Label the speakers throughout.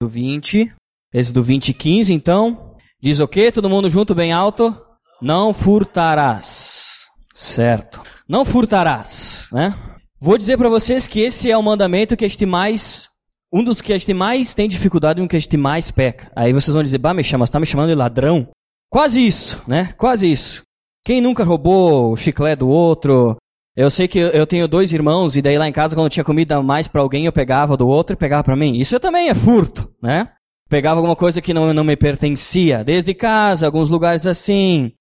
Speaker 1: do 20. Êxodo 20, 15, então. Diz o quê? Todo mundo junto, bem alto? Não furtarás. Certo. Não furtarás, né? Vou dizer para vocês que esse é o mandamento que este mais um dos que a gente mais tem dificuldade e um que a gente mais peca. Aí vocês vão dizer, bah, me chama, você tá me chamando de ladrão? Quase isso, né? Quase isso. Quem nunca roubou o chiclete do outro? Eu sei que eu tenho dois irmãos e daí lá em casa quando tinha comida mais para alguém eu pegava do outro e pegava para mim. Isso também é furto, né? Pegava alguma coisa que não, não me pertencia, desde casa, alguns lugares assim.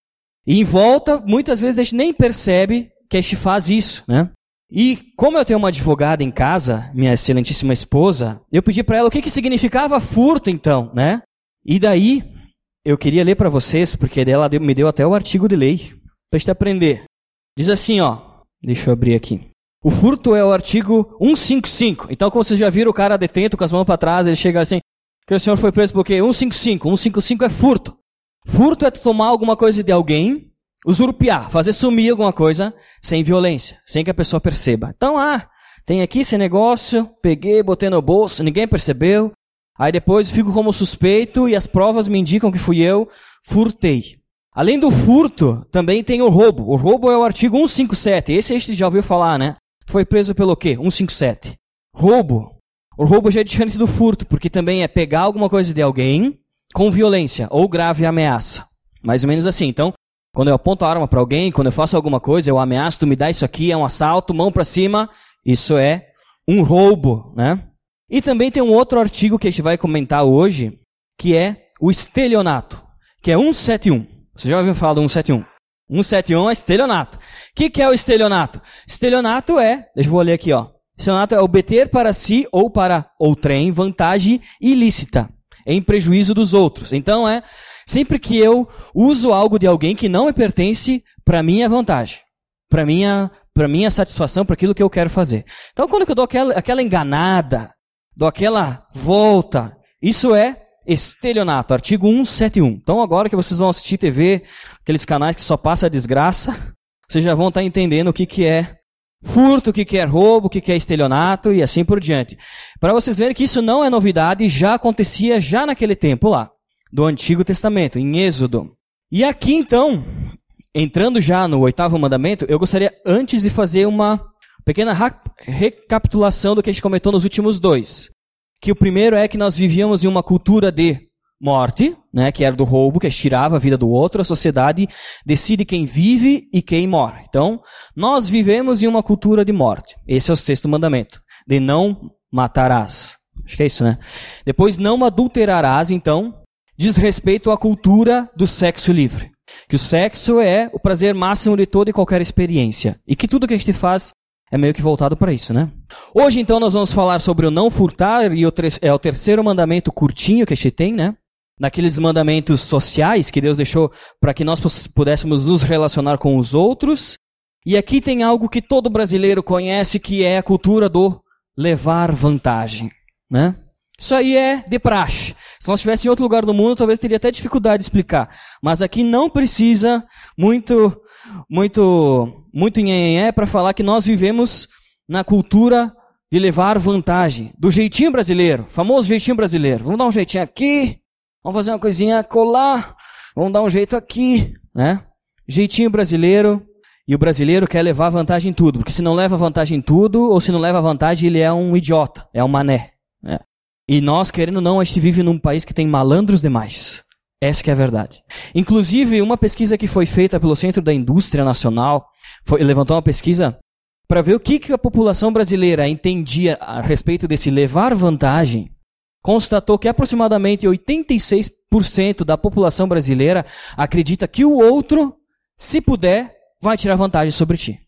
Speaker 1: E em volta, muitas vezes a gente nem percebe que a gente faz isso, né? E como eu tenho uma advogada em casa, minha excelentíssima esposa, eu pedi para ela o que, que significava furto então, né? E daí eu queria ler para vocês, porque ela me deu até o artigo de lei para gente aprender. Diz assim, ó, deixa eu abrir aqui. O furto é o artigo 155. Então, como vocês já viram o cara detento com as mãos para trás, ele chega assim, que o senhor foi preso por quê? 155. 155 é furto. Furto é tomar alguma coisa de alguém usurpiar, fazer sumir alguma coisa sem violência, sem que a pessoa perceba. Então, ah, tem aqui esse negócio, peguei, botei no bolso, ninguém percebeu. Aí depois fico como suspeito e as provas me indicam que fui eu, furtei. Além do furto, também tem o roubo. O roubo é o artigo 157. Esse a gente já ouviu falar, né? Foi preso pelo quê? 157. Roubo. O roubo já é diferente do furto, porque também é pegar alguma coisa de alguém com violência ou grave ameaça. Mais ou menos assim. Então, quando eu aponto a arma para alguém, quando eu faço alguma coisa, eu ameaço, tu me dá isso aqui, é um assalto, mão para cima, isso é um roubo, né? E também tem um outro artigo que a gente vai comentar hoje, que é o estelionato, que é 171. Você já ouviu falar do 171? 171 é estelionato. O que, que é o estelionato? Estelionato é, deixa eu ler aqui, ó. Estelionato é obter para si ou para outrem vantagem ilícita, em prejuízo dos outros. Então é Sempre que eu uso algo de alguém que não me pertence, para minha vantagem, para minha, para minha satisfação, para aquilo que eu quero fazer. Então, quando eu dou aquela, aquela enganada, dou aquela volta, isso é estelionato, artigo 171. Então, agora que vocês vão assistir TV, aqueles canais que só passa a desgraça, vocês já vão estar entendendo o que, que é furto, o que, que é roubo, o que, que é estelionato e assim por diante. Para vocês verem que isso não é novidade, já acontecia já naquele tempo lá do Antigo Testamento, em Êxodo. E aqui então, entrando já no oitavo mandamento, eu gostaria antes de fazer uma pequena recapitulação do que a gente comentou nos últimos dois. Que o primeiro é que nós vivíamos em uma cultura de morte, né, que era do roubo, que tirava a vida do outro, a sociedade decide quem vive e quem morre. Então, nós vivemos em uma cultura de morte. Esse é o sexto mandamento, de não matarás. Acho que é isso, né? Depois, não adulterarás, então, diz respeito à cultura do sexo livre. Que o sexo é o prazer máximo de toda e qualquer experiência. E que tudo que a gente faz é meio que voltado para isso, né? Hoje, então, nós vamos falar sobre o não furtar, e o é o terceiro mandamento curtinho que a gente tem, né? Naqueles mandamentos sociais que Deus deixou para que nós pudéssemos nos relacionar com os outros. E aqui tem algo que todo brasileiro conhece, que é a cultura do levar vantagem, né? Isso aí é de praxe. Se nós estivesse em outro lugar do mundo, talvez teria até dificuldade de explicar. Mas aqui não precisa muito, muito, muito nhenhenhé para falar que nós vivemos na cultura de levar vantagem. Do jeitinho brasileiro, famoso jeitinho brasileiro. Vamos dar um jeitinho aqui, vamos fazer uma coisinha colar, vamos dar um jeito aqui, né? Jeitinho brasileiro. E o brasileiro quer levar vantagem em tudo, porque se não leva vantagem em tudo, ou se não leva vantagem, ele é um idiota, é um mané. Né? E nós, querendo ou não, a gente vive num país que tem malandros demais. Essa que é a verdade. Inclusive, uma pesquisa que foi feita pelo Centro da Indústria Nacional foi, levantou uma pesquisa para ver o que, que a população brasileira entendia a respeito desse levar vantagem. Constatou que aproximadamente 86% da população brasileira acredita que o outro, se puder, vai tirar vantagem sobre ti.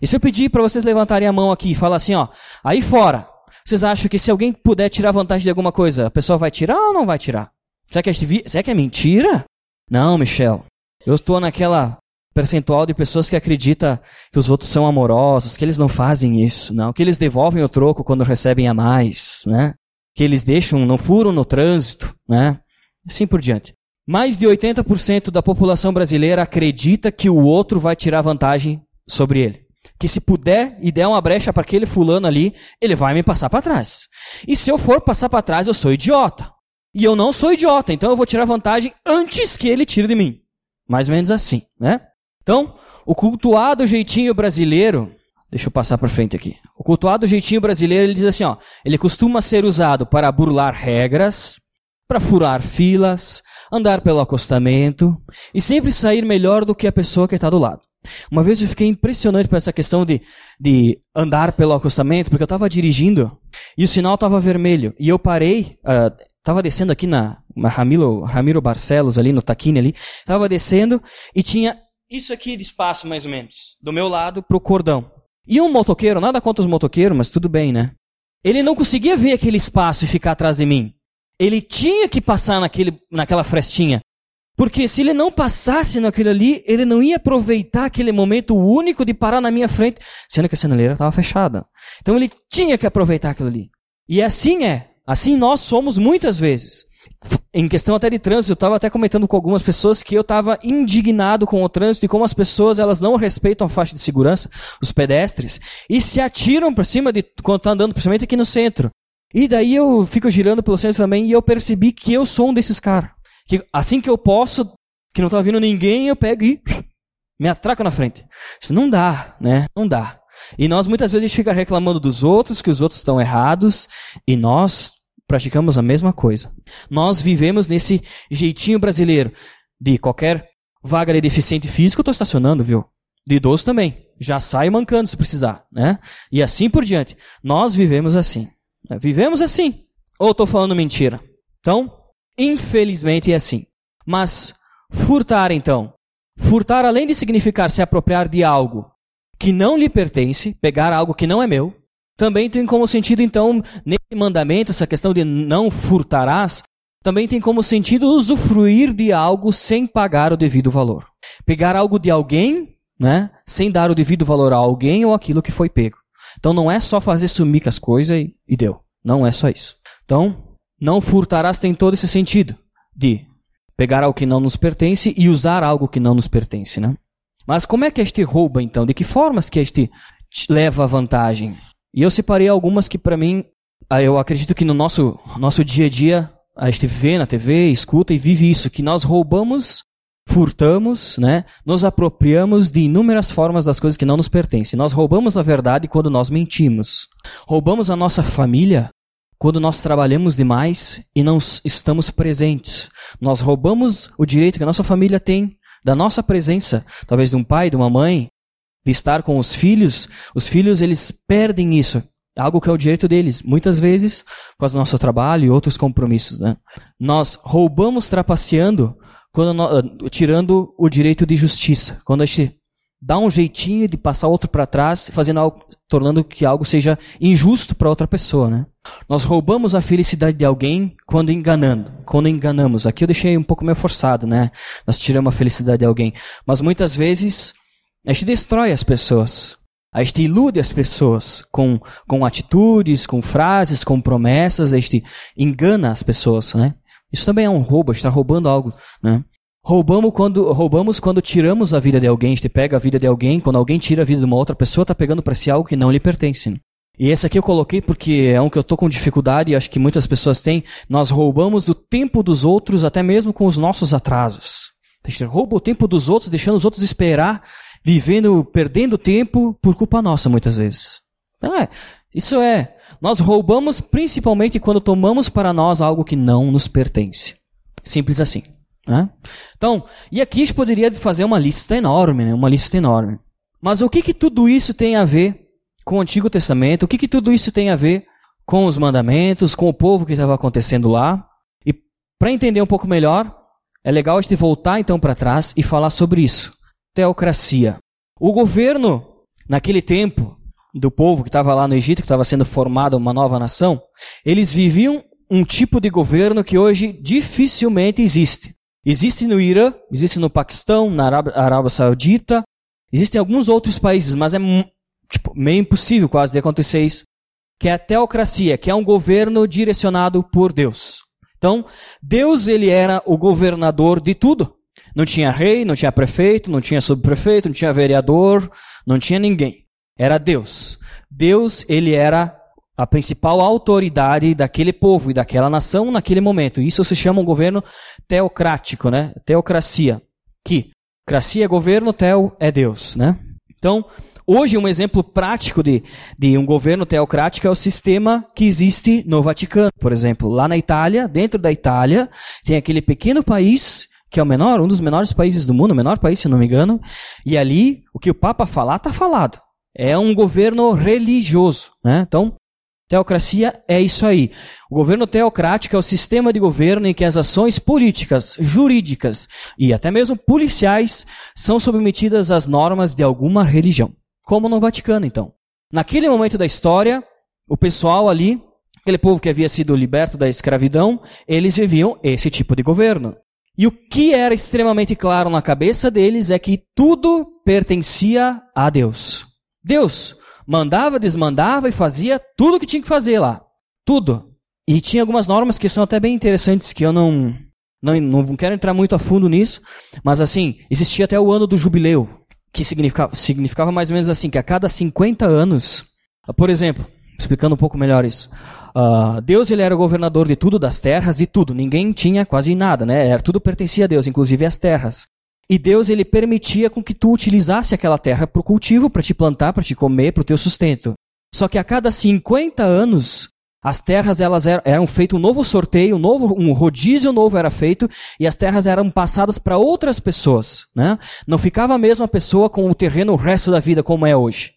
Speaker 1: E se eu pedir para vocês levantarem a mão aqui e falar assim, ó, aí fora, vocês acham que se alguém puder tirar vantagem de alguma coisa, a pessoa vai tirar ou não vai tirar? Será que é, será que é mentira? Não, Michel. Eu estou naquela percentual de pessoas que acredita que os outros são amorosos, que eles não fazem isso, não, que eles devolvem o troco quando recebem a mais, né? Que eles deixam, não furam no trânsito, né? Assim por diante. Mais de 80% da população brasileira acredita que o outro vai tirar vantagem sobre ele que se puder e der uma brecha para aquele fulano ali, ele vai me passar para trás. E se eu for passar para trás, eu sou idiota. E eu não sou idiota, então eu vou tirar vantagem antes que ele tire de mim. Mais ou menos assim, né? Então, o cultuado jeitinho brasileiro, deixa eu passar para frente aqui. O cultuado jeitinho brasileiro, ele diz assim, ó, ele costuma ser usado para burlar regras, para furar filas, andar pelo acostamento e sempre sair melhor do que a pessoa que está do lado. Uma vez eu fiquei impressionante com essa questão de, de andar pelo acostamento, porque eu estava dirigindo e o sinal estava vermelho. E eu parei, estava uh, descendo aqui na Ramiro, Ramiro Barcelos, ali no Taquini ali, estava descendo e tinha isso aqui de espaço, mais ou menos, do meu lado para o cordão. E um motoqueiro, nada contra os motoqueiros, mas tudo bem, né? Ele não conseguia ver aquele espaço e ficar atrás de mim. Ele tinha que passar naquele, naquela frestinha. Porque se ele não passasse naquilo ali, ele não ia aproveitar aquele momento único de parar na minha frente, sendo que a sinaleira estava fechada. Então ele tinha que aproveitar aquilo ali. E assim é. Assim nós somos muitas vezes. Em questão até de trânsito, eu estava até comentando com algumas pessoas que eu estava indignado com o trânsito e como as pessoas elas não respeitam a faixa de segurança, os pedestres, e se atiram para cima de quando está andando, principalmente aqui no centro. E daí eu fico girando pelo centro também e eu percebi que eu sou um desses caras. Que assim que eu posso, que não tá vindo ninguém, eu pego e me atraco na frente. Isso não dá, né? Não dá. E nós muitas vezes a gente fica reclamando dos outros, que os outros estão errados, e nós praticamos a mesma coisa. Nós vivemos nesse jeitinho brasileiro de qualquer vaga de deficiente físico, eu estou estacionando, viu? De idoso também. Já saio mancando se precisar, né? E assim por diante. Nós vivemos assim. É, vivemos assim. Ou estou falando mentira? Então, infelizmente é assim. Mas furtar, então. Furtar, além de significar se apropriar de algo que não lhe pertence, pegar algo que não é meu, também tem como sentido, então, nesse mandamento, essa questão de não furtarás, também tem como sentido usufruir de algo sem pagar o devido valor. Pegar algo de alguém, né, sem dar o devido valor a alguém ou aquilo que foi pego. Então não é só fazer sumir com as coisas e, e deu. Não é só isso. Então, não furtarás tem todo esse sentido de pegar algo que não nos pertence e usar algo que não nos pertence, né? Mas como é que este rouba então? De que formas que este leva vantagem? E eu separei algumas que para mim, ah, eu acredito que no nosso nosso dia a dia a gente vê na TV, escuta e vive isso, que nós roubamos furtamos, né? Nos apropriamos de inúmeras formas das coisas que não nos pertencem. Nós roubamos a verdade quando nós mentimos. Roubamos a nossa família quando nós trabalhamos demais e não estamos presentes. Nós roubamos o direito que a nossa família tem da nossa presença, talvez de um pai, de uma mãe, de estar com os filhos. Os filhos eles perdem isso. Algo que é o direito deles, muitas vezes, causa do nosso trabalho e outros compromissos. Né? Nós roubamos trapaceando quando nós, tirando o direito de justiça. Quando a gente dá um jeitinho de passar outro para trás, fazendo algo, tornando que algo seja injusto para outra pessoa, né? Nós roubamos a felicidade de alguém quando enganando, quando enganamos. Aqui eu deixei um pouco meio forçado, né? Nós tiramos a felicidade de alguém, mas muitas vezes a gente destrói as pessoas. A gente ilude as pessoas com, com atitudes, com frases, com promessas, a gente engana as pessoas, né? Isso também é um roubo, a gente está roubando algo, né? Roubamos quando, roubamos quando tiramos a vida de alguém, a gente pega a vida de alguém, quando alguém tira a vida de uma outra pessoa, está pegando para si algo que não lhe pertence. E esse aqui eu coloquei porque é um que eu estou com dificuldade e acho que muitas pessoas têm. Nós roubamos o tempo dos outros, até mesmo com os nossos atrasos. A gente rouba o tempo dos outros, deixando os outros esperar, vivendo, perdendo tempo por culpa nossa, muitas vezes. Então é, isso é, nós roubamos principalmente quando tomamos para nós algo que não nos pertence. Simples assim. Né? Então, e aqui a gente poderia fazer uma lista enorme, né? uma lista enorme. Mas o que, que tudo isso tem a ver com o Antigo Testamento? O que, que tudo isso tem a ver com os mandamentos, com o povo que estava acontecendo lá? E para entender um pouco melhor, é legal a gente voltar então para trás e falar sobre isso. Teocracia. O governo, naquele tempo, do povo que estava lá no Egito, que estava sendo formada uma nova nação, eles viviam um tipo de governo que hoje dificilmente existe. Existe no Irã, existe no Paquistão, na Arábia, Saudita, existem alguns outros países, mas é tipo, meio impossível quase de acontecer isso. Que é a teocracia, que é um governo direcionado por Deus. Então, Deus ele era o governador de tudo. Não tinha rei, não tinha prefeito, não tinha subprefeito, não tinha vereador, não tinha ninguém. Era Deus. Deus, ele era a principal autoridade daquele povo e daquela nação naquele momento. Isso se chama um governo teocrático, né? Teocracia. Que cracia é governo, teo é Deus, né? Então, hoje um exemplo prático de, de um governo teocrático é o sistema que existe no Vaticano, por exemplo. Lá na Itália, dentro da Itália, tem aquele pequeno país que é o menor, um dos menores países do mundo, o menor país, se não me engano, e ali o que o Papa falar está falado. É um governo religioso, né? Então, Teocracia é isso aí. O governo teocrático é o sistema de governo em que as ações políticas, jurídicas e até mesmo policiais são submetidas às normas de alguma religião. Como no Vaticano, então. Naquele momento da história, o pessoal ali, aquele povo que havia sido liberto da escravidão, eles viviam esse tipo de governo. E o que era extremamente claro na cabeça deles é que tudo pertencia a Deus. Deus mandava, desmandava e fazia tudo o que tinha que fazer lá. Tudo. E tinha algumas normas que são até bem interessantes, que eu não, não, não quero entrar muito a fundo nisso, mas assim, existia até o ano do jubileu, que significava, significava mais ou menos assim, que a cada 50 anos, por exemplo, explicando um pouco melhor isso, uh, Deus ele era o governador de tudo, das terras, de tudo, ninguém tinha quase nada, né? Era, tudo pertencia a Deus, inclusive as terras. E Deus ele permitia com que tu utilizasse aquela terra para o cultivo, para te plantar, para te comer, para o teu sustento. Só que a cada 50 anos, as terras elas eram, eram feito um novo sorteio, um novo um rodízio novo era feito e as terras eram passadas para outras pessoas, né? Não ficava a mesma pessoa com o terreno o resto da vida como é hoje.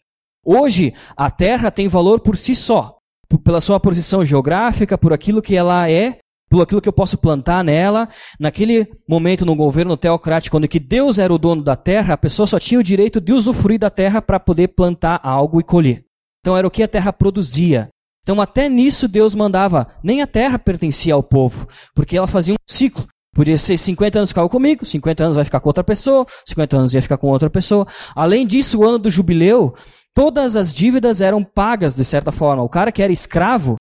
Speaker 1: Hoje a terra tem valor por si só, pela sua posição geográfica, por aquilo que ela é por aquilo que eu posso plantar nela. Naquele momento no governo teocrático, quando que Deus era o dono da terra, a pessoa só tinha o direito de usufruir da terra para poder plantar algo e colher. Então era o que a terra produzia. Então até nisso Deus mandava, nem a terra pertencia ao povo, porque ela fazia um ciclo. Podia ser 50 anos ficava comigo, 50 anos vai ficar com outra pessoa, 50 anos ia ficar com outra pessoa. Além disso, o ano do jubileu, todas as dívidas eram pagas de certa forma. O cara que era escravo,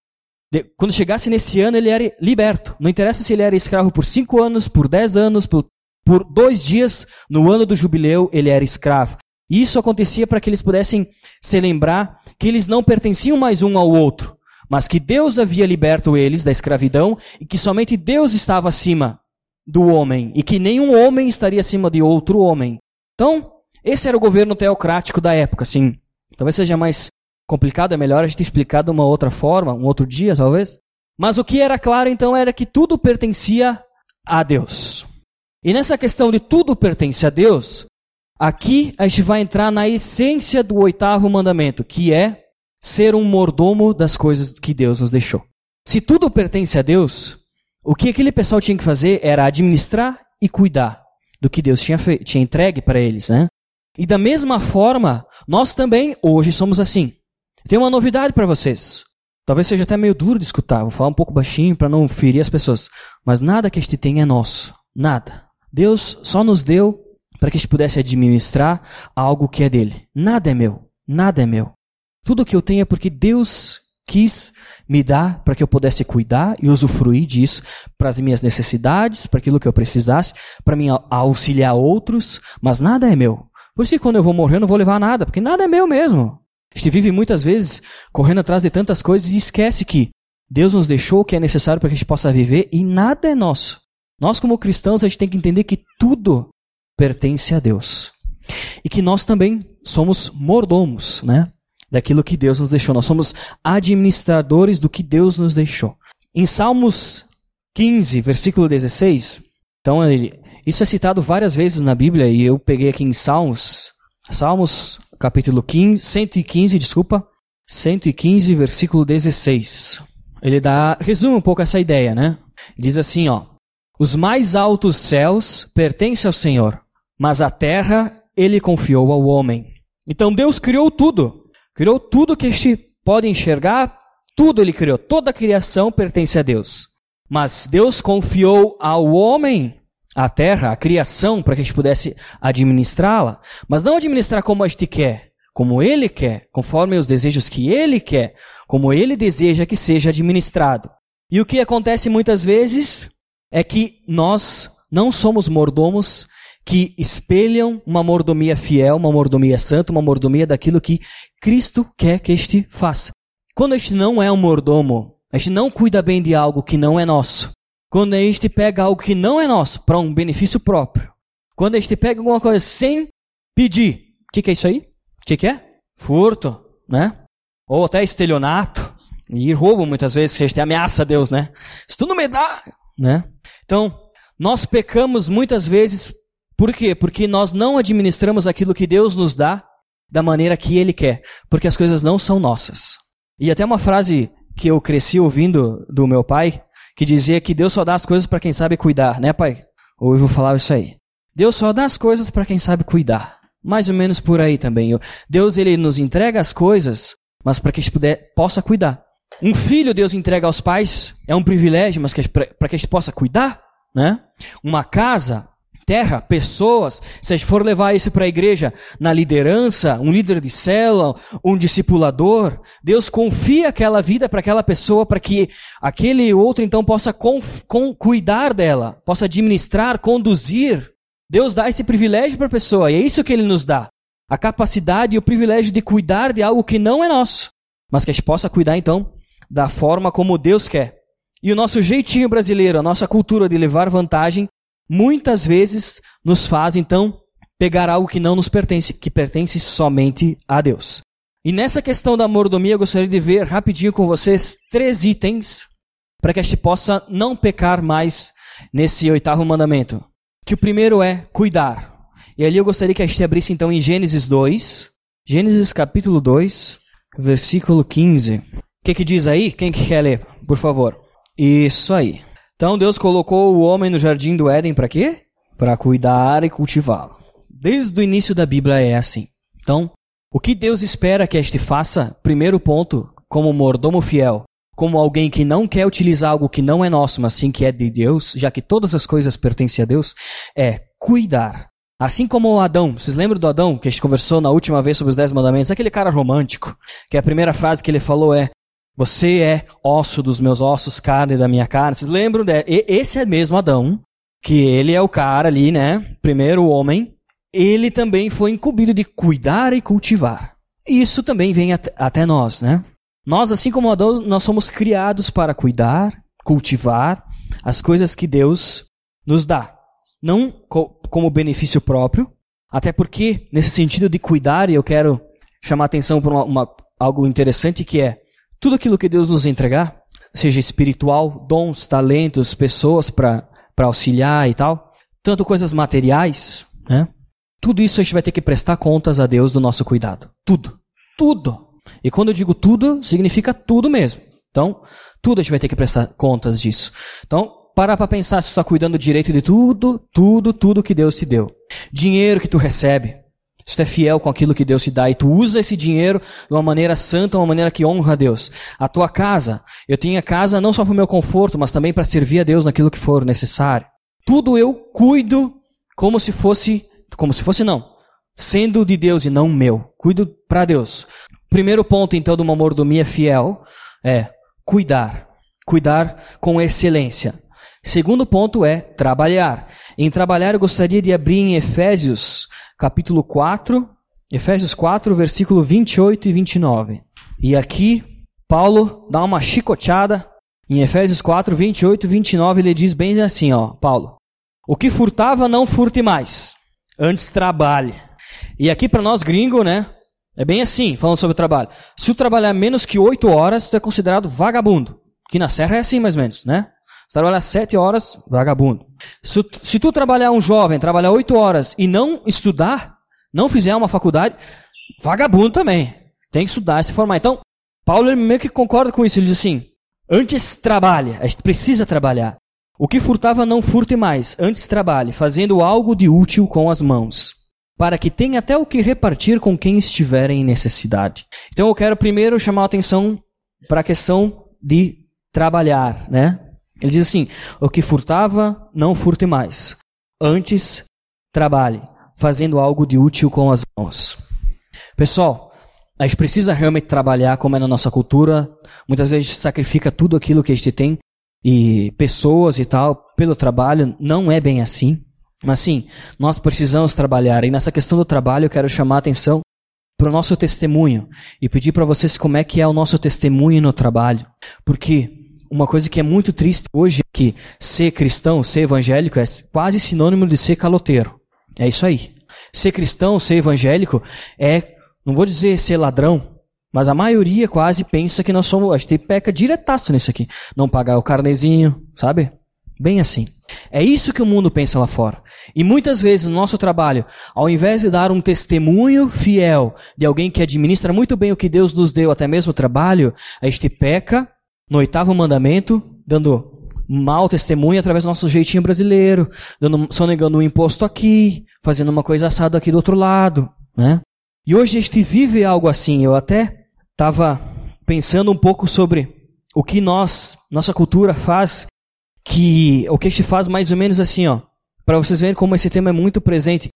Speaker 1: quando chegasse nesse ano, ele era liberto. Não interessa se ele era escravo por cinco anos, por dez anos, por, por dois dias, no ano do jubileu, ele era escravo. E isso acontecia para que eles pudessem se lembrar que eles não pertenciam mais um ao outro, mas que Deus havia liberto eles da escravidão e que somente Deus estava acima do homem e que nenhum homem estaria acima de outro homem. Então, esse era o governo teocrático da época, sim. Talvez seja mais complicado, é melhor a gente explicar de uma outra forma, um outro dia talvez. Mas o que era claro então era que tudo pertencia a Deus. E nessa questão de tudo pertence a Deus, aqui a gente vai entrar na essência do oitavo mandamento, que é ser um mordomo das coisas que Deus nos deixou. Se tudo pertence a Deus, o que aquele pessoal tinha que fazer era administrar e cuidar do que Deus tinha, tinha entregue para eles, né? E da mesma forma, nós também hoje somos assim. Tem uma novidade para vocês. Talvez seja até meio duro de escutar, vou falar um pouco baixinho para não ferir as pessoas. Mas nada que a gente tem é nosso. Nada. Deus só nos deu para que a gente pudesse administrar algo que é dele. Nada é meu. Nada é meu. Tudo que eu tenho é porque Deus quis me dar para que eu pudesse cuidar e usufruir disso para as minhas necessidades, para aquilo que eu precisasse, para mim auxiliar outros, mas nada é meu. Por isso que quando eu vou morrer eu não vou levar nada, porque nada é meu mesmo. A gente vive muitas vezes correndo atrás de tantas coisas e esquece que Deus nos deixou o que é necessário para que a gente possa viver e nada é nosso. Nós, como cristãos, a gente tem que entender que tudo pertence a Deus. E que nós também somos mordomos, né? Daquilo que Deus nos deixou. Nós somos administradores do que Deus nos deixou. Em Salmos 15, versículo 16, então ele, isso é citado várias vezes na Bíblia e eu peguei aqui em Salmos, Salmos capítulo 15, 115, desculpa, 115, versículo 16. Ele dá, resume um pouco essa ideia, né? Diz assim, ó: Os mais altos céus pertencem ao Senhor, mas a terra ele confiou ao homem. Então Deus criou tudo. Criou tudo que este pode enxergar, tudo ele criou, toda a criação pertence a Deus. Mas Deus confiou ao homem a terra, a criação, para que a gente pudesse administrá-la, mas não administrar como a gente quer, como ele quer, conforme os desejos que ele quer, como ele deseja que seja administrado. E o que acontece muitas vezes é que nós não somos mordomos que espelham uma mordomia fiel, uma mordomia santa, uma mordomia daquilo que Cristo quer que este faça. Quando a gente não é um mordomo, a gente não cuida bem de algo que não é nosso. Quando a gente pega algo que não é nosso para um benefício próprio. Quando a gente pega alguma coisa sem pedir. O que, que, é isso aí? O que, que, é? Furto, né? Ou até estelionato. E roubo muitas vezes, a gente ameaça a Deus, né? Se tu não me dá, né? Então, nós pecamos muitas vezes, por quê? Porque nós não administramos aquilo que Deus nos dá da maneira que Ele quer, porque as coisas não são nossas. E até uma frase que eu cresci ouvindo do meu pai, que dizia que Deus só dá as coisas para quem sabe cuidar, né, pai? Ou eu vou falar isso aí. Deus só dá as coisas para quem sabe cuidar. Mais ou menos por aí também. Deus ele nos entrega as coisas, mas para que a gente puder, possa cuidar. Um filho Deus entrega aos pais, é um privilégio, mas para que a gente possa cuidar, né? Uma casa terra, pessoas. Se a gente for levar isso para a igreja, na liderança, um líder de célula, um discipulador, Deus confia aquela vida para aquela pessoa para que aquele outro então possa cuidar dela, possa administrar, conduzir. Deus dá esse privilégio para a pessoa e é isso que Ele nos dá. A capacidade e o privilégio de cuidar de algo que não é nosso, mas que a gente possa cuidar então da forma como Deus quer. E o nosso jeitinho brasileiro, a nossa cultura de levar vantagem, muitas vezes nos faz então pegar algo que não nos pertence, que pertence somente a Deus. E nessa questão da mordomia, eu gostaria de ver rapidinho com vocês três itens para que a gente possa não pecar mais nesse oitavo mandamento. Que o primeiro é cuidar. E ali eu gostaria que a gente abrisse então em Gênesis 2, Gênesis capítulo 2, versículo 15. O que, que diz aí? Quem que quer ler, por favor? Isso aí. Então Deus colocou o homem no jardim do Éden para quê? Para cuidar e cultivá-lo. Desde o início da Bíblia é assim. Então, o que Deus espera que este faça? Primeiro ponto, como mordomo fiel, como alguém que não quer utilizar algo que não é nosso, mas sim que é de Deus, já que todas as coisas pertencem a Deus, é cuidar. Assim como Adão, vocês lembram do Adão que a gente conversou na última vez sobre os dez mandamentos? Aquele cara romântico, que a primeira frase que ele falou é: você é osso dos meus ossos, carne da minha carne. Vocês lembram? De... Esse é mesmo Adão, que ele é o cara ali, né? Primeiro homem. Ele também foi incumbido de cuidar e cultivar. Isso também vem até nós, né? Nós, assim como Adão, nós somos criados para cuidar, cultivar as coisas que Deus nos dá. Não co como benefício próprio, até porque, nesse sentido de cuidar, eu quero chamar atenção para uma, uma, algo interessante que é tudo aquilo que Deus nos entregar, seja espiritual, dons, talentos, pessoas para auxiliar e tal, tanto coisas materiais, né? Tudo isso a gente vai ter que prestar contas a Deus do nosso cuidado. Tudo. Tudo. E quando eu digo tudo, significa tudo mesmo. Então, tudo a gente vai ter que prestar contas disso. Então, para para pensar se tu está cuidando direito de tudo, tudo, tudo que Deus te deu. Dinheiro que tu recebe, se tu é fiel com aquilo que Deus te dá e tu usa esse dinheiro de uma maneira santa, uma maneira que honra a Deus. A tua casa, eu tenho a casa não só para o meu conforto, mas também para servir a Deus naquilo que for necessário. Tudo eu cuido como se fosse, como se fosse não, sendo de Deus e não meu. Cuido para Deus. Primeiro ponto então de uma mordomia fiel é cuidar. Cuidar com excelência. Segundo ponto é trabalhar. Em trabalhar eu gostaria de abrir em Efésios capítulo 4, Efésios 4, versículo 28 e 29. E aqui, Paulo dá uma chicoteada em Efésios 4, 28 e 29, ele diz bem assim, ó, Paulo. O que furtava, não furte mais. Antes trabalhe. E aqui para nós gringo, né? É bem assim, falando sobre o trabalho. Se tu trabalhar menos que 8 horas, tu é considerado vagabundo. Que na serra é assim mais ou menos, né? Se trabalhar sete horas, vagabundo. Se, se tu trabalhar um jovem, trabalhar oito horas e não estudar, não fizer uma faculdade, vagabundo também. Tem que estudar, se formar. Então, Paulo ele meio que concorda com isso. Ele diz assim: antes trabalhe, a gente precisa trabalhar. O que furtava não furte mais, antes trabalhe, fazendo algo de útil com as mãos, para que tenha até o que repartir com quem estiver em necessidade. Então eu quero primeiro chamar a atenção para a questão de trabalhar, né? Ele diz assim: o que furtava, não furte mais. Antes, trabalhe, fazendo algo de útil com as mãos. Pessoal, a gente precisa realmente trabalhar como é na nossa cultura. Muitas vezes a gente sacrifica tudo aquilo que a gente tem e pessoas e tal pelo trabalho. Não é bem assim. Mas sim, nós precisamos trabalhar. E nessa questão do trabalho eu quero chamar a atenção para o nosso testemunho e pedir para vocês como é que é o nosso testemunho no trabalho. Porque uma coisa que é muito triste hoje é que ser cristão, ser evangélico é quase sinônimo de ser caloteiro. É isso aí. Ser cristão, ser evangélico é, não vou dizer ser ladrão, mas a maioria quase pensa que nós somos, a gente peca diretaço nisso aqui. Não pagar o carnezinho, sabe? Bem assim. É isso que o mundo pensa lá fora. E muitas vezes no nosso trabalho, ao invés de dar um testemunho fiel de alguém que administra muito bem o que Deus nos deu, até mesmo o trabalho, a gente peca no oitavo mandamento, dando mau testemunho através do nosso jeitinho brasileiro, dando, sonegando um imposto aqui, fazendo uma coisa assada aqui do outro lado, né? E hoje a gente vive algo assim. Eu até estava pensando um pouco sobre o que nós, nossa cultura faz que o que a gente faz mais ou menos assim, ó, para vocês verem como esse tema é muito presente.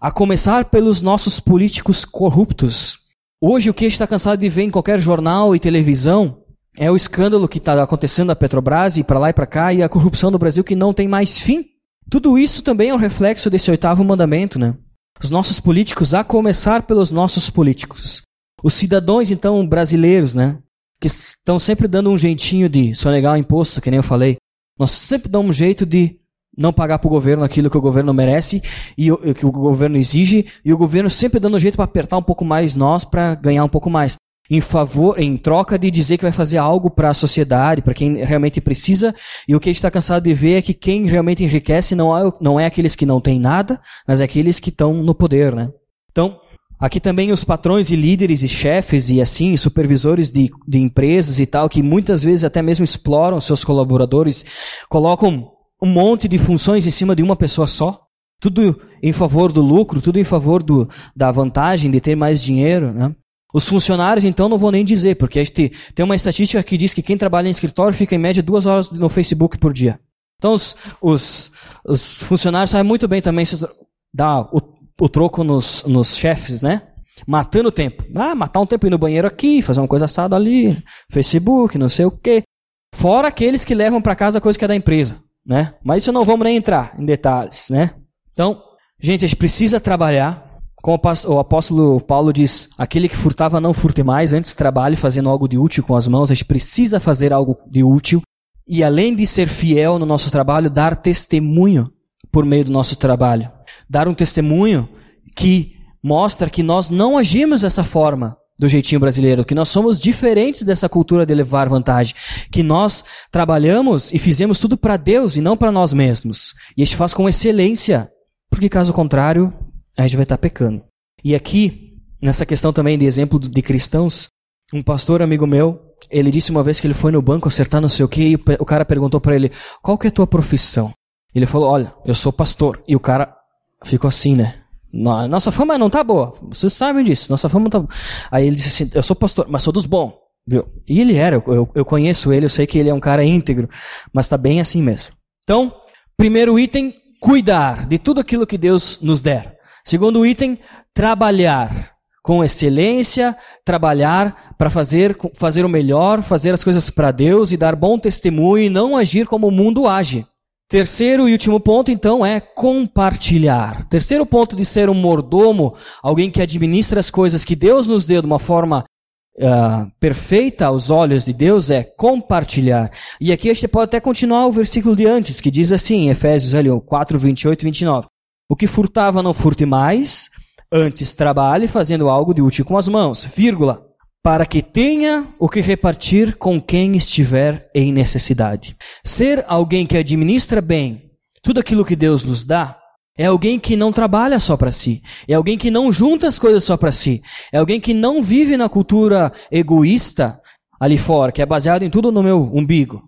Speaker 1: A começar pelos nossos políticos corruptos. Hoje o que a gente está cansado de ver em qualquer jornal e televisão é o escândalo que está acontecendo na Petrobras e para lá e para cá e a corrupção do Brasil que não tem mais fim. Tudo isso também é um reflexo desse oitavo mandamento, né? Os nossos políticos, a começar pelos nossos políticos. Os cidadãos, então, brasileiros, né? Que estão sempre dando um jeitinho de sonegar o imposto, que nem eu falei. Nós sempre damos um jeito de não pagar para o governo aquilo que o governo merece e o que o governo exige, e o governo sempre dando um jeito para apertar um pouco mais nós para ganhar um pouco mais. Em favor, em troca de dizer que vai fazer algo para a sociedade, para quem realmente precisa, e o que a gente está cansado de ver é que quem realmente enriquece não é, não é aqueles que não têm nada, mas é aqueles que estão no poder, né? Então, Aqui também os patrões e líderes e chefes e assim, supervisores de, de empresas e tal, que muitas vezes até mesmo exploram seus colaboradores, colocam um monte de funções em cima de uma pessoa só. Tudo em favor do lucro, tudo em favor do, da vantagem de ter mais dinheiro. Né? Os funcionários, então, não vou nem dizer, porque a gente tem uma estatística que diz que quem trabalha em escritório fica em média duas horas no Facebook por dia. Então, os, os, os funcionários sabem muito bem também se dá o o troco nos, nos chefes, né? Matando o tempo. Ah, matar um tempo ir no banheiro aqui, fazer uma coisa assada ali, Facebook, não sei o quê. Fora aqueles que levam para casa a coisa que é da empresa, né? Mas isso não vamos nem entrar em detalhes, né? Então, gente, a gente precisa trabalhar. Como o apóstolo Paulo diz, aquele que furtava não furte mais, antes trabalhe fazendo algo de útil com as mãos. A gente precisa fazer algo de útil. E além de ser fiel no nosso trabalho, dar testemunho por meio do nosso trabalho dar um testemunho que mostra que nós não agimos dessa forma do jeitinho brasileiro, que nós somos diferentes dessa cultura de levar vantagem, que nós trabalhamos e fizemos tudo para Deus e não para nós mesmos. E a gente faz com excelência, porque caso contrário, a gente vai estar pecando. E aqui, nessa questão também de exemplo de cristãos, um pastor amigo meu, ele disse uma vez que ele foi no banco acertar não sei o que, e o cara perguntou para ele, qual que é a tua profissão? Ele falou, olha, eu sou pastor. E o cara ficou assim, né? Nossa fama não tá boa. Vocês sabem disso. Nossa fama não tá boa. Aí ele disse assim: Eu sou pastor, mas sou dos bons. Viu? E ele era. Eu, eu conheço ele, eu sei que ele é um cara íntegro. Mas tá bem assim mesmo. Então, primeiro item: cuidar de tudo aquilo que Deus nos der. Segundo item: trabalhar com excelência, trabalhar para fazer, fazer o melhor, fazer as coisas para Deus e dar bom testemunho e não agir como o mundo age. Terceiro e último ponto, então, é compartilhar. Terceiro ponto de ser um mordomo, alguém que administra as coisas que Deus nos deu de uma forma uh, perfeita aos olhos de Deus, é compartilhar. E aqui a gente pode até continuar o versículo de antes, que diz assim, em Efésios ali, 4, 28 e 29. O que furtava não furte mais, antes trabalhe fazendo algo de útil com as mãos, vírgula para que tenha o que repartir com quem estiver em necessidade. Ser alguém que administra bem tudo aquilo que Deus nos dá é alguém que não trabalha só para si, é alguém que não junta as coisas só para si, é alguém que não vive na cultura egoísta ali fora, que é baseado em tudo no meu umbigo.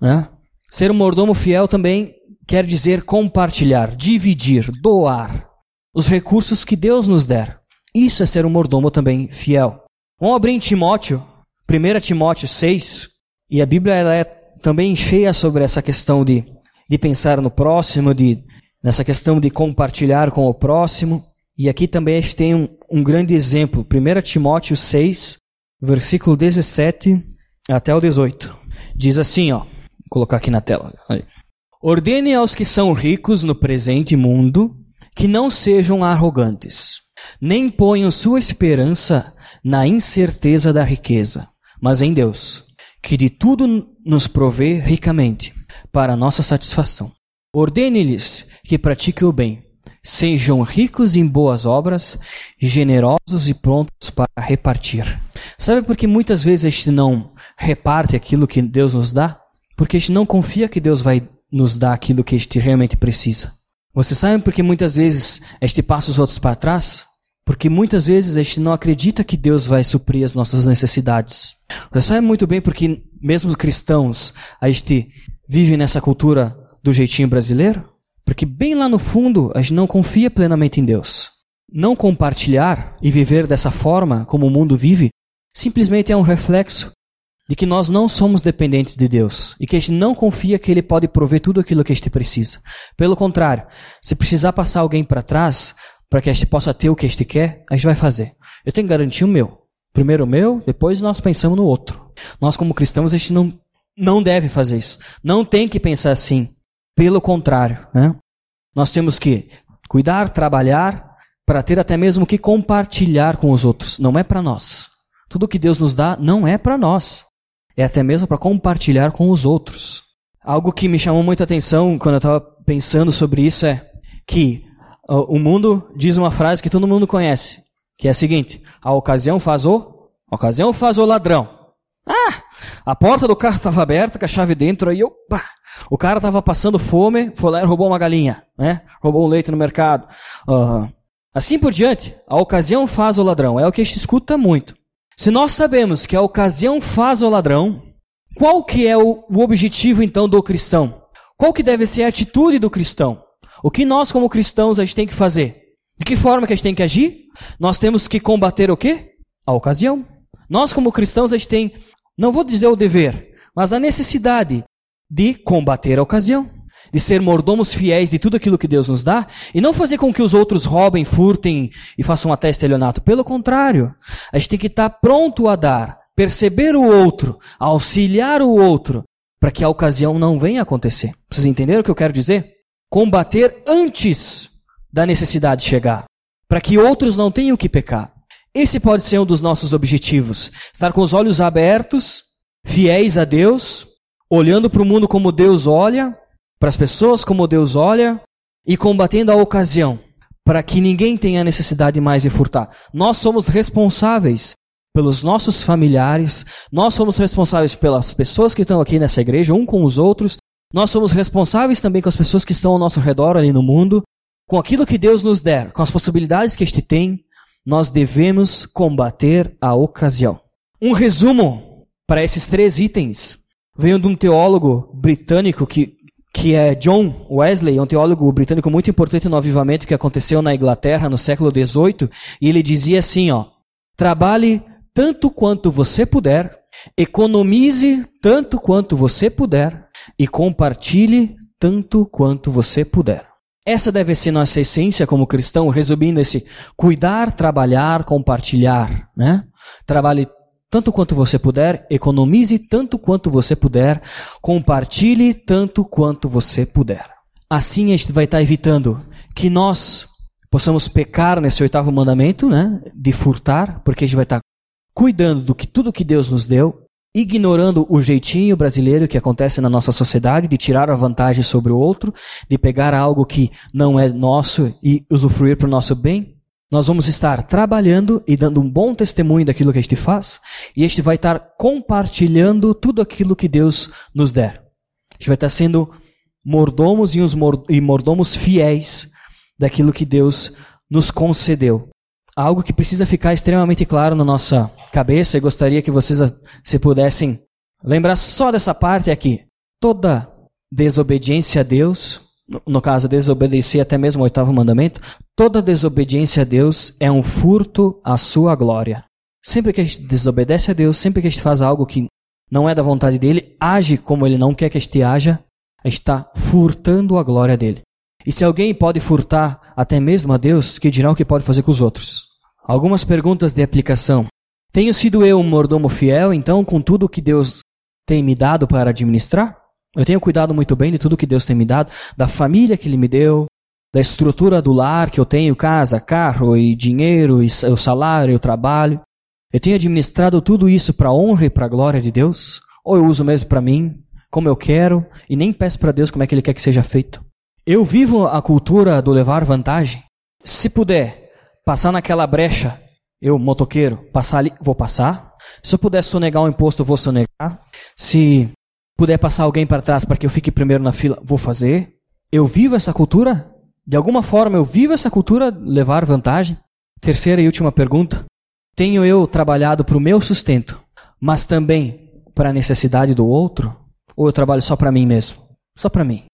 Speaker 1: Né? Ser um mordomo fiel também quer dizer compartilhar, dividir, doar os recursos que Deus nos der. Isso é ser um mordomo também fiel. Vamos abrir em Timóteo, 1 Timóteo 6, e a Bíblia ela é também cheia sobre essa questão de, de pensar no próximo, de, nessa questão de compartilhar com o próximo. E aqui também a gente tem um, um grande exemplo, 1 Timóteo 6, versículo 17 até o 18. Diz assim, ó, vou colocar aqui na tela. Ordene aos que são ricos no presente mundo que não sejam arrogantes nem ponham sua esperança na incerteza da riqueza, mas em Deus, que de tudo nos provê ricamente, para nossa satisfação. Ordene-lhes que pratiquem o bem, sejam ricos em boas obras, generosos e prontos para repartir. Sabe por que muitas vezes a gente não reparte aquilo que Deus nos dá? Porque a gente não confia que Deus vai nos dar aquilo que a gente realmente precisa. Você sabe por que muitas vezes a gente passa os outros para trás? Porque muitas vezes a gente não acredita que Deus vai suprir as nossas necessidades. Você sabe muito bem porque, mesmo cristãos, a gente vive nessa cultura do jeitinho brasileiro? Porque bem lá no fundo a gente não confia plenamente em Deus. Não compartilhar e viver dessa forma como o mundo vive simplesmente é um reflexo de que nós não somos dependentes de Deus e que a gente não confia que Ele pode prover tudo aquilo que a gente precisa. Pelo contrário, se precisar passar alguém para trás, para que a gente possa ter o que a gente quer, a gente vai fazer. Eu tenho que garantir o meu. Primeiro o meu, depois nós pensamos no outro. Nós, como cristãos, a gente não, não deve fazer isso. Não tem que pensar assim. Pelo contrário, né? nós temos que cuidar, trabalhar, para ter até mesmo que compartilhar com os outros. Não é para nós. Tudo que Deus nos dá não é para nós. É até mesmo para compartilhar com os outros. Algo que me chamou muita atenção quando eu estava pensando sobre isso é que o mundo diz uma frase que todo mundo conhece, que é a seguinte: a ocasião faz o, a ocasião faz o ladrão. Ah, a porta do carro estava aberta, com a chave dentro, aí eu, pá, o cara estava passando fome, foi lá e roubou uma galinha, né? Roubou um leite no mercado. Uh, assim por diante, a ocasião faz o ladrão. É o que a gente escuta muito. Se nós sabemos que a ocasião faz o ladrão, qual que é o, objetivo então do cristão? Qual que deve ser a atitude do cristão? O que nós, como cristãos, a gente tem que fazer? De que forma que a gente tem que agir? Nós temos que combater o quê? A ocasião. Nós, como cristãos, a gente tem, não vou dizer o dever, mas a necessidade de combater a ocasião. De ser mordomos fiéis de tudo aquilo que Deus nos dá e não fazer com que os outros roubem, furtem e façam até estelionato. Pelo contrário, a gente tem que estar pronto a dar, perceber o outro, auxiliar o outro, para que a ocasião não venha acontecer. Vocês entenderam o que eu quero dizer? combater antes da necessidade chegar, para que outros não tenham que pecar. Esse pode ser um dos nossos objetivos: estar com os olhos abertos, fiéis a Deus, olhando para o mundo como Deus olha, para as pessoas como Deus olha, e combatendo a ocasião, para que ninguém tenha necessidade mais de furtar. Nós somos responsáveis pelos nossos familiares, nós somos responsáveis pelas pessoas que estão aqui nessa igreja, um com os outros, nós somos responsáveis também com as pessoas que estão ao nosso redor ali no mundo, com aquilo que Deus nos der, com as possibilidades que este tem, nós devemos combater a ocasião. Um resumo para esses três itens veio de um teólogo britânico que, que é John Wesley, um teólogo britânico muito importante no avivamento que aconteceu na Inglaterra no século XVIII, e ele dizia assim, ó, trabalhe tanto quanto você puder, economize tanto quanto você puder, e compartilhe tanto quanto você puder. Essa deve ser nossa essência como cristão, resumindo esse cuidar, trabalhar, compartilhar, né? Trabalhe tanto quanto você puder, economize tanto quanto você puder, compartilhe tanto quanto você puder. Assim a gente vai estar evitando que nós possamos pecar nesse oitavo mandamento, né, de furtar, porque a gente vai estar cuidando do que tudo que Deus nos deu ignorando o jeitinho brasileiro que acontece na nossa sociedade de tirar a vantagem sobre o outro, de pegar algo que não é nosso e usufruir para o nosso bem, nós vamos estar trabalhando e dando um bom testemunho daquilo que a gente faz, e a gente vai estar compartilhando tudo aquilo que Deus nos der. A gente vai estar sendo mordomos e mordomos fiéis daquilo que Deus nos concedeu algo que precisa ficar extremamente claro na nossa cabeça e gostaria que vocês se pudessem lembrar só dessa parte aqui. Toda desobediência a Deus, no caso, desobedecer até mesmo o oitavo mandamento, toda desobediência a Deus é um furto à sua glória. Sempre que a gente desobedece a Deus, sempre que a gente faz algo que não é da vontade dele, age como ele não quer que a gente haja, a gente está furtando a glória dele. E se alguém pode furtar até mesmo a Deus, que dirá o que pode fazer com os outros? Algumas perguntas de aplicação. Tenho sido eu um mordomo fiel, então, com tudo que Deus tem me dado para administrar? Eu tenho cuidado muito bem de tudo que Deus tem me dado, da família que Ele me deu, da estrutura do lar que eu tenho, casa, carro e dinheiro, e o salário, o trabalho. Eu tenho administrado tudo isso para a honra e para a glória de Deus? Ou eu uso mesmo para mim, como eu quero, e nem peço para Deus como é que Ele quer que seja feito? Eu vivo a cultura do levar vantagem? Se puder passar naquela brecha, eu, motoqueiro, passar ali, vou passar. Se eu puder sonegar um imposto, vou sonegar. Se puder passar alguém para trás para que eu fique primeiro na fila, vou fazer. Eu vivo essa cultura? De alguma forma eu vivo essa cultura levar vantagem? Terceira e última pergunta. Tenho eu trabalhado para o meu sustento, mas também para a necessidade do outro? Ou eu trabalho só para mim mesmo? Só para mim.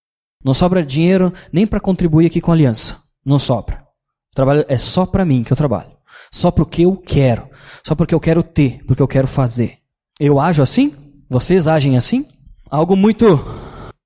Speaker 1: Não sobra dinheiro nem para contribuir aqui com a aliança. Não sobra. Trabalho é só para mim que eu trabalho. Só porque eu quero. Só porque eu quero ter, porque eu quero fazer. Eu ajo assim? Vocês agem assim? Algo muito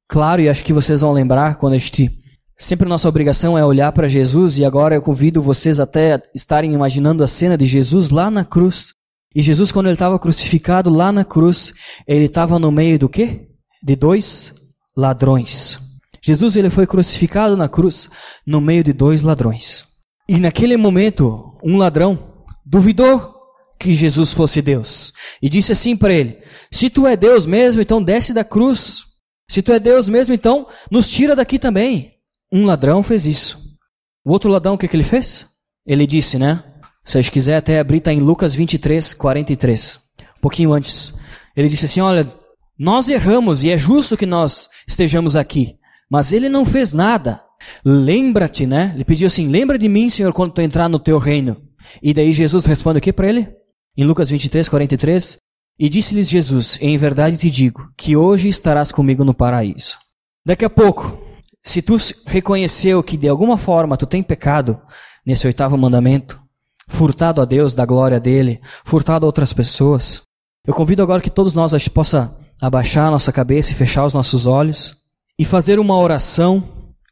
Speaker 1: claro, e acho que vocês vão lembrar quando a gente. Sempre nossa obrigação é olhar para Jesus, e agora eu convido vocês até estarem imaginando a cena de Jesus lá na cruz. E Jesus, quando ele estava crucificado lá na cruz, ele estava no meio do quê? De dois ladrões. Jesus ele foi crucificado na cruz no meio de dois ladrões. E naquele momento, um ladrão duvidou que Jesus fosse Deus. E disse assim para ele: Se tu é Deus mesmo, então desce da cruz. Se tu é Deus mesmo, então nos tira daqui também. Um ladrão fez isso. O outro ladrão, o que, que ele fez? Ele disse, né? Se vocês quiser até abrir, está em Lucas 23, 43. Um pouquinho antes. Ele disse assim: Olha, nós erramos e é justo que nós estejamos aqui. Mas ele não fez nada. Lembra-te, né? Ele pediu assim: Lembra de mim, Senhor, quando tu entrar no teu reino. E daí Jesus responde o que para ele? Em Lucas 23, 43. E disse-lhes Jesus: Em verdade te digo que hoje estarás comigo no paraíso. Daqui a pouco, se tu reconheceu que de alguma forma tu tem pecado nesse oitavo mandamento, furtado a Deus da glória dele, furtado a outras pessoas, eu convido agora que todos nós a gente possa abaixar a nossa cabeça e fechar os nossos olhos e fazer uma oração,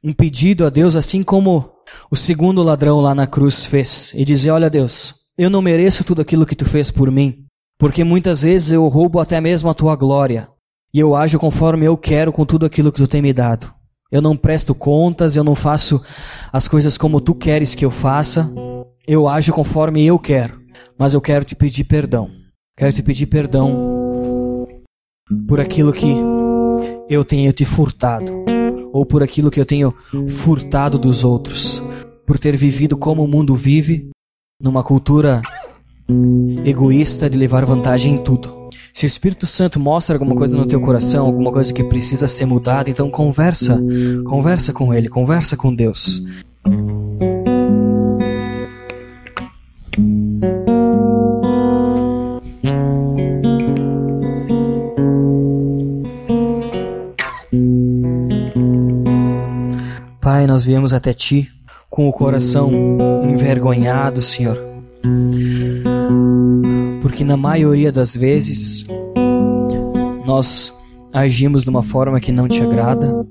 Speaker 1: um pedido a Deus, assim como o segundo ladrão lá na cruz fez, e dizer: Olha, Deus, eu não mereço tudo aquilo que tu fez por mim, porque muitas vezes eu roubo até mesmo a tua glória, e eu ajo conforme eu quero com tudo aquilo que tu tem me dado. Eu não presto contas, eu não faço as coisas como tu queres que eu faça, eu ajo conforme eu quero, mas eu quero te pedir perdão. Quero te pedir perdão por aquilo que eu tenho te furtado, ou por aquilo que eu tenho furtado dos outros, por ter vivido como o mundo vive, numa cultura egoísta de levar vantagem em tudo. Se o Espírito Santo mostra alguma coisa no teu coração, alguma coisa que precisa ser mudada, então conversa, conversa com Ele, conversa com Deus. Pai, nós viemos até Ti com o coração envergonhado, Senhor. Porque na maioria das vezes nós agimos de uma forma que não te agrada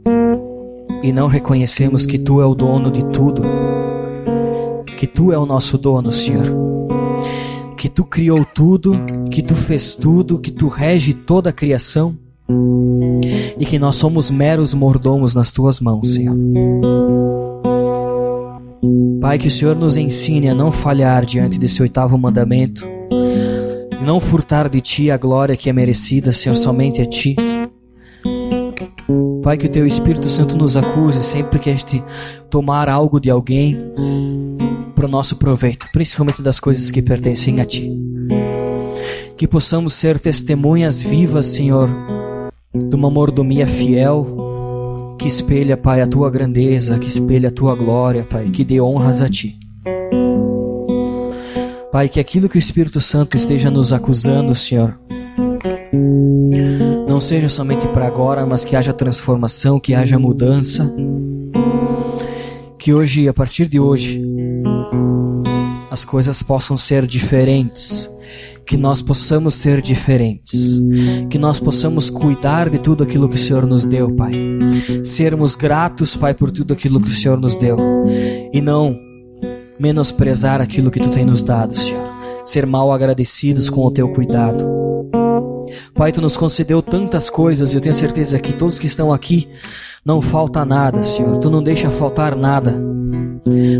Speaker 1: e não reconhecemos que Tu é o dono de tudo, que Tu é o nosso dono, Senhor. Que Tu criou tudo, que Tu fez tudo, que Tu rege toda a criação e que nós somos meros mordomos nas tuas mãos, Senhor. Pai, que o Senhor nos ensine a não falhar diante desse oitavo mandamento, não furtar de ti a glória que é merecida, Senhor, somente a ti. Pai, que o teu Espírito Santo nos acuse sempre que a gente tomar algo de alguém para o nosso proveito, principalmente das coisas que pertencem a ti. Que possamos ser testemunhas vivas, Senhor, de uma mordomia fiel que espelha, Pai, a tua grandeza, que espelha a tua glória, Pai, que dê honras a ti. Pai, que aquilo que o Espírito Santo esteja nos acusando, Senhor, não seja somente para agora, mas que haja transformação, que haja mudança. Que hoje, a partir de hoje, as coisas possam ser diferentes que nós possamos ser diferentes, que nós possamos cuidar de tudo aquilo que o Senhor nos deu, Pai. Sermos gratos, Pai, por tudo aquilo que o Senhor nos deu e não menosprezar aquilo que tu tem nos dado, Senhor. Ser mal agradecidos com o teu cuidado. Pai, tu nos concedeu tantas coisas e eu tenho certeza que todos que estão aqui Não falta nada, Senhor. Tu não deixa faltar nada.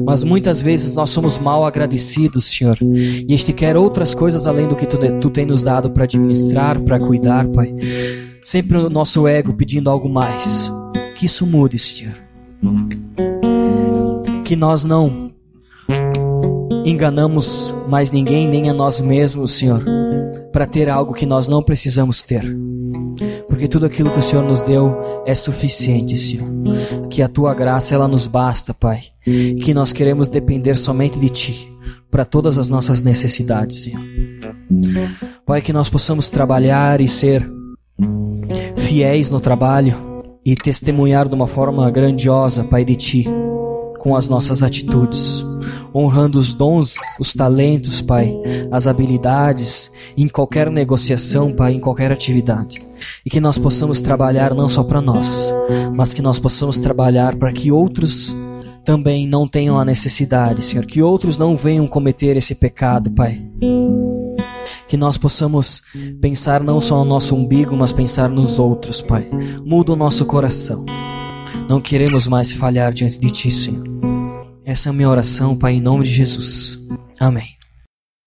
Speaker 1: Mas muitas vezes nós somos mal agradecidos, Senhor. E este quer outras coisas além do que tu, tu tem nos dado para administrar, para cuidar, Pai. Sempre o nosso ego pedindo algo mais. Que isso mude, Senhor. Que nós não enganamos mais ninguém, nem a nós mesmos, Senhor, para ter algo que nós não precisamos ter. Porque tudo aquilo que o Senhor nos deu é suficiente, Senhor. Que a tua graça ela nos basta, Pai. Que nós queremos depender somente de ti para todas as nossas necessidades, Senhor. Pai, que nós possamos trabalhar e ser fiéis no trabalho e testemunhar de uma forma grandiosa, Pai, de ti com as nossas atitudes honrando os dons, os talentos, Pai, as habilidades, em qualquer negociação, Pai, em qualquer atividade. E que nós possamos trabalhar não só para nós, mas que nós possamos trabalhar para que outros também não tenham a necessidade, Senhor, que outros não venham cometer esse pecado, Pai. Que nós possamos pensar não só no nosso umbigo, mas pensar nos outros, Pai. Muda o nosso coração. Não queremos mais falhar diante de Ti, Senhor. Essa é a minha oração, Pai, em nome de Jesus. Amém.